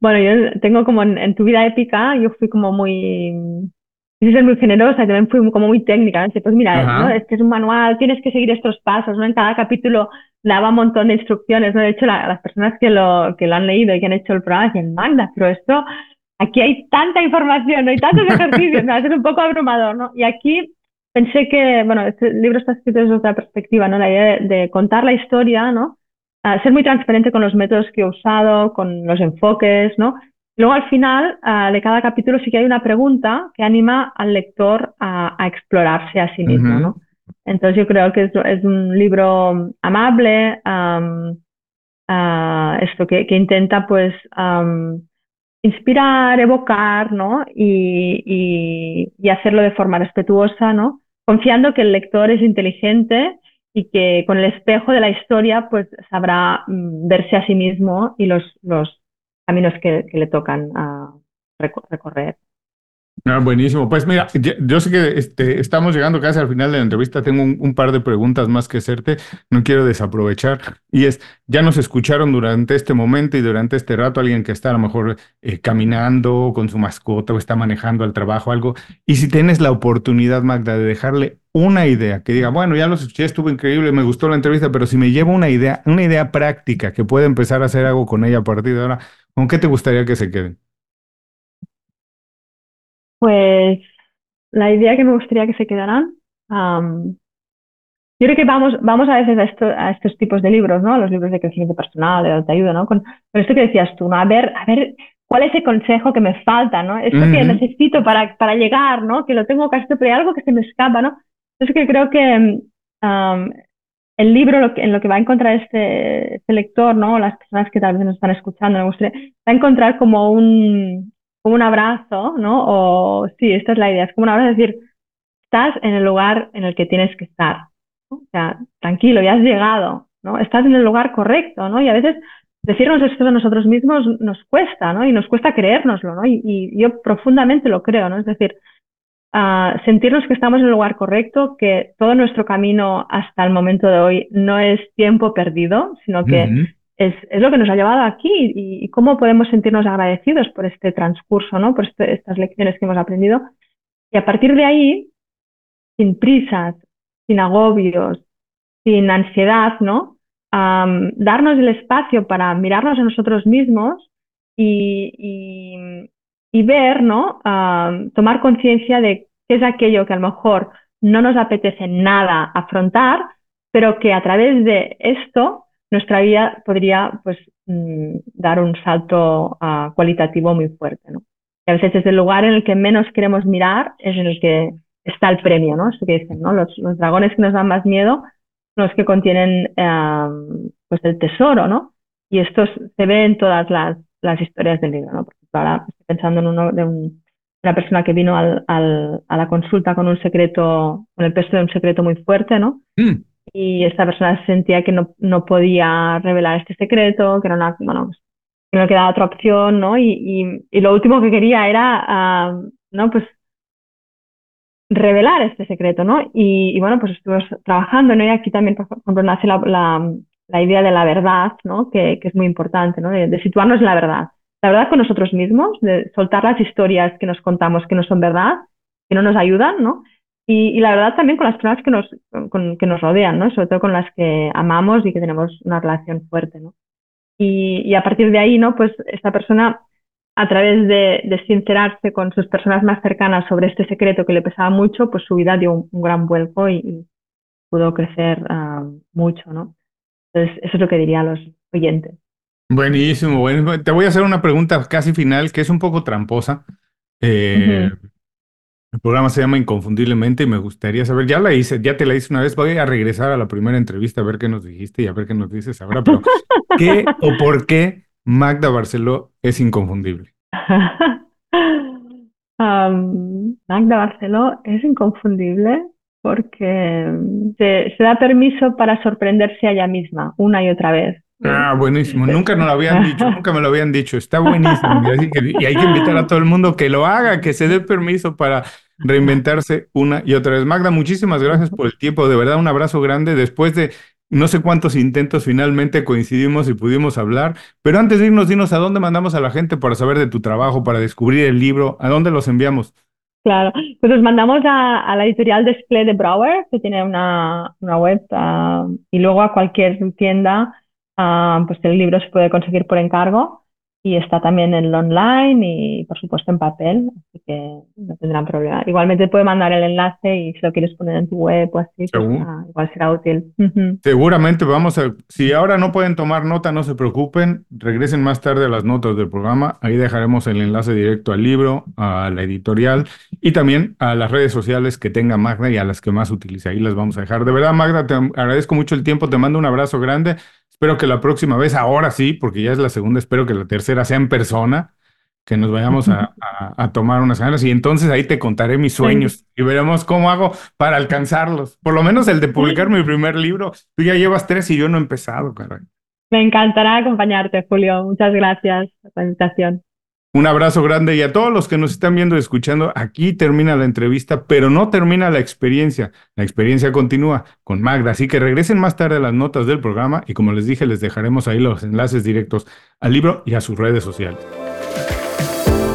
Bueno, yo tengo como en, tu vida épica, yo fui como muy, ser muy generosa, también fui como muy técnica, ¿no? pues mira, ¿no? este es un manual, tienes que seguir estos pasos, ¿no? En cada capítulo daba un montón de instrucciones, ¿no? De hecho, las personas que lo, que lo han leído y que han hecho el programa decían, manda, pero esto, aquí hay tanta información, ¿no? hay tantos ejercicios, me va a ser un poco abrumador, ¿no? Y aquí pensé que, bueno, este libro está escrito desde otra perspectiva, ¿no? La idea de contar la historia, ¿no? Ser muy transparente con los métodos que he usado, con los enfoques, ¿no? Luego al final de cada capítulo sí que hay una pregunta que anima al lector a, explorarse a sí mismo, ¿no? Entonces yo creo que es, un libro amable, esto que, intenta pues inspirar, evocar, ¿no? Y, y hacerlo de forma respetuosa, ¿no? Confiando que el lector es inteligente y que con el espejo de la historia pues sabrá mm, verse a sí mismo y los, los caminos que, le tocan a recorrer. Ah, buenísimo. Pues mira, yo sé que este, estamos llegando casi al final de la entrevista. Tengo un, par de preguntas más que hacerte. No quiero desaprovechar. Y es, ya nos escucharon durante este momento y durante este rato alguien que está a lo mejor eh, caminando con su mascota o está manejando al trabajo algo. Y si tienes la oportunidad, Magda, de dejarle una idea que diga, bueno, ya lo escuché, estuvo increíble, me gustó la entrevista, pero si me llevo una idea, una idea práctica que pueda empezar a hacer algo con ella a partir de ahora, ¿con qué te gustaría que se queden? Pues la idea que me gustaría que se quedaran yo creo que vamos, vamos a veces a, esto, a estos tipos de libros, ¿no? A los libros de crecimiento personal, de autoayuda, ¿no? Con, con esto que decías tú, ¿no? A ver, a ver, ¿cuál es el consejo que me falta, ¿no? Esto que necesito para, para llegar, ¿no? Que lo tengo casi, pero hay algo que se me escapa, ¿no? Entonces que creo que um, el libro lo que, en lo que va a encontrar este, este, lector, ¿no? Las personas que tal vez nos están escuchando, me gustaría, va a encontrar como un, como un abrazo, ¿no? O sí, esta es la idea, es como un abrazo, es decir, estás en el lugar en el que tienes que estar. O sea, tranquilo, ya has llegado, ¿no? Estás en el lugar correcto, ¿no? Y a veces decirnos esto a nosotros mismos nos cuesta, ¿no? Y nos cuesta creérnoslo, ¿no? Y, yo profundamente lo creo, ¿no? Es decir, uh, sentirnos que estamos en el lugar correcto, que todo nuestro camino hasta el momento de hoy no es tiempo perdido, sino que es, es, lo que nos ha llevado aquí y, cómo podemos sentirnos agradecidos por este transcurso, ¿no? Por este, estas lecciones que hemos aprendido. Y a partir de ahí, sin prisas, sin agobios, sin ansiedad, ¿no? darnos el espacio para mirarnos a nosotros mismos y, y, ver, ¿no? tomar conciencia de qué es aquello que a lo mejor no nos apetece nada afrontar, pero que a través de esto nuestra vida podría pues, mm, dar un salto uh, cualitativo muy fuerte. ¿no? Y a veces es el lugar en el que menos queremos mirar, es en el que está el premio, ¿no? Eso que dicen, ¿no? Los, los dragones que nos dan más miedo son los que contienen eh, pues el tesoro, ¿no? Y esto se ve en todas las, las historias del libro, ¿no? Ahora estoy pensando en uno de una persona que vino al, a la consulta con un secreto, con el peso de un secreto muy fuerte, ¿no? Mm. Y esta persona sentía que no, no podía revelar este secreto, que era una, bueno, que no quedaba otra opción, ¿no? Y, y, y lo último que quería era, uh, ¿no? Pues revelar este secreto, ¿no? Y, bueno, pues estuvimos trabajando, ¿no? Y aquí también, por ejemplo, nace la, la, idea de la verdad, ¿no? Que, que es muy importante, ¿no? De, situarnos en la verdad. La verdad con nosotros mismos, de soltar las historias que nos contamos que no son verdad, que no nos ayudan, ¿no? Y, y la verdad también con las personas que nos, con, que nos rodean, ¿no? Sobre todo con las que amamos y que tenemos una relación fuerte, ¿no? Y, y a partir de ahí, ¿no? Pues esta persona a través de, sincerarse con sus personas más cercanas sobre este secreto que le pesaba mucho, pues su vida dio un, gran vuelco y, pudo crecer ah, mucho, ¿no? Entonces, eso es lo que diría a los oyentes. Buenísimo, bueno, te voy a hacer una pregunta casi final que es un poco tramposa. Eh, el programa se llama Inconfundiblemente y me gustaría saber, ya la hice, ya te la hice una vez, voy a regresar a la primera entrevista a ver qué nos dijiste y a ver qué nos dices ahora, pero ¿qué o por qué Magda Barceló es inconfundible. [laughs] Magda Barceló es inconfundible porque se, da permiso para sorprenderse a ella misma una y otra vez. Ah, buenísimo. Nunca nos lo habían [laughs] dicho, nunca me lo habían dicho. Está buenísimo. Y hay que invitar a todo el mundo que lo haga, que se dé permiso para reinventarse una y otra vez. Magda, muchísimas gracias por el tiempo. De verdad, un abrazo grande. Después de no sé cuántos intentos finalmente coincidimos y pudimos hablar, pero antes de irnos, dinos a dónde mandamos a la gente para saber de tu trabajo, para descubrir el libro, a dónde los enviamos. Claro, pues los mandamos a, la editorial Display de Brower, que tiene una, web, ah, y luego a cualquier tienda, ah, pues el libro se puede conseguir por encargo y está también en online y por supuesto en papel, así que no tendrán problema. Igualmente puede mandar el enlace y si lo quieres poner en tu web o así, pues, ah, igual será útil. Seguramente vamos a, si ahora no pueden tomar nota, no se preocupen, regresen más tarde a las notas del programa, ahí dejaremos el enlace directo al libro, a la editorial y también a las redes sociales que tenga Magda y a las que más utilice, ahí las vamos a dejar. De verdad, Magda, te agradezco mucho el tiempo, te mando un abrazo grande. Espero que la próxima vez, ahora sí, porque ya es la segunda, espero que la tercera sea en persona, que nos vayamos a, tomar unas ganas y entonces ahí te contaré mis sueños y veremos cómo hago para alcanzarlos. Por lo menos el de publicar mi primer libro. Tú ya llevas tres y yo no he empezado, caray. Me encantará acompañarte, Julio. Muchas gracias por la invitación. Un abrazo grande y a todos los que nos están viendo y escuchando, aquí termina la entrevista, pero no termina la experiencia. La experiencia continúa con Magda, así que regresen más tarde a las notas del programa y como les dije, les dejaremos ahí los enlaces directos al libro y a sus redes sociales.